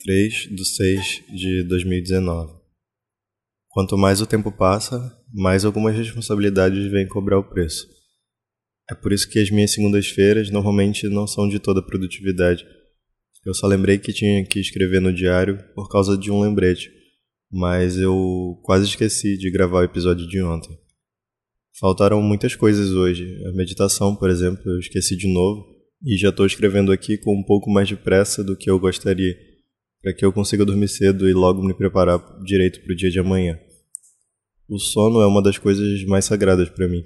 3 de 6 de 2019. Quanto mais o tempo passa, mais algumas responsabilidades vêm cobrar o preço. É por isso que as minhas segundas-feiras normalmente não são de toda produtividade. Eu só lembrei que tinha que escrever no diário por causa de um lembrete, mas eu quase esqueci de gravar o episódio de ontem. Faltaram muitas coisas hoje. A meditação, por exemplo, eu esqueci de novo e já estou escrevendo aqui com um pouco mais de pressa do que eu gostaria, para que eu consiga dormir cedo e logo me preparar direito para o dia de amanhã. O sono é uma das coisas mais sagradas para mim.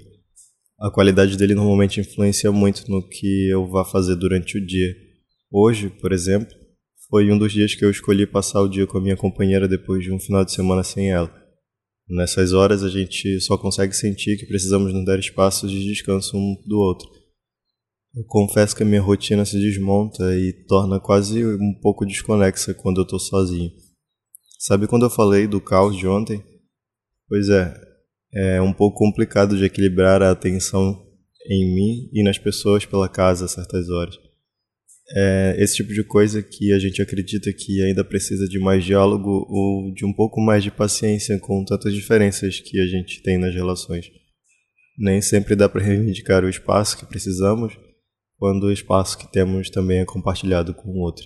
A qualidade dele normalmente influencia muito no que eu vá fazer durante o dia. Hoje, por exemplo, foi um dos dias que eu escolhi passar o dia com a minha companheira depois de um final de semana sem ela. Nessas horas a gente só consegue sentir que precisamos nos dar espaços de descanso um do outro. Eu confesso que a minha rotina se desmonta e torna quase um pouco desconexa quando eu estou sozinho. Sabe quando eu falei do caos de ontem? Pois é, é um pouco complicado de equilibrar a atenção em mim e nas pessoas pela casa a certas horas. É esse tipo de coisa que a gente acredita que ainda precisa de mais diálogo ou de um pouco mais de paciência com tantas diferenças que a gente tem nas relações. Nem sempre dá para reivindicar o espaço que precisamos quando o espaço que temos também é compartilhado com o outro.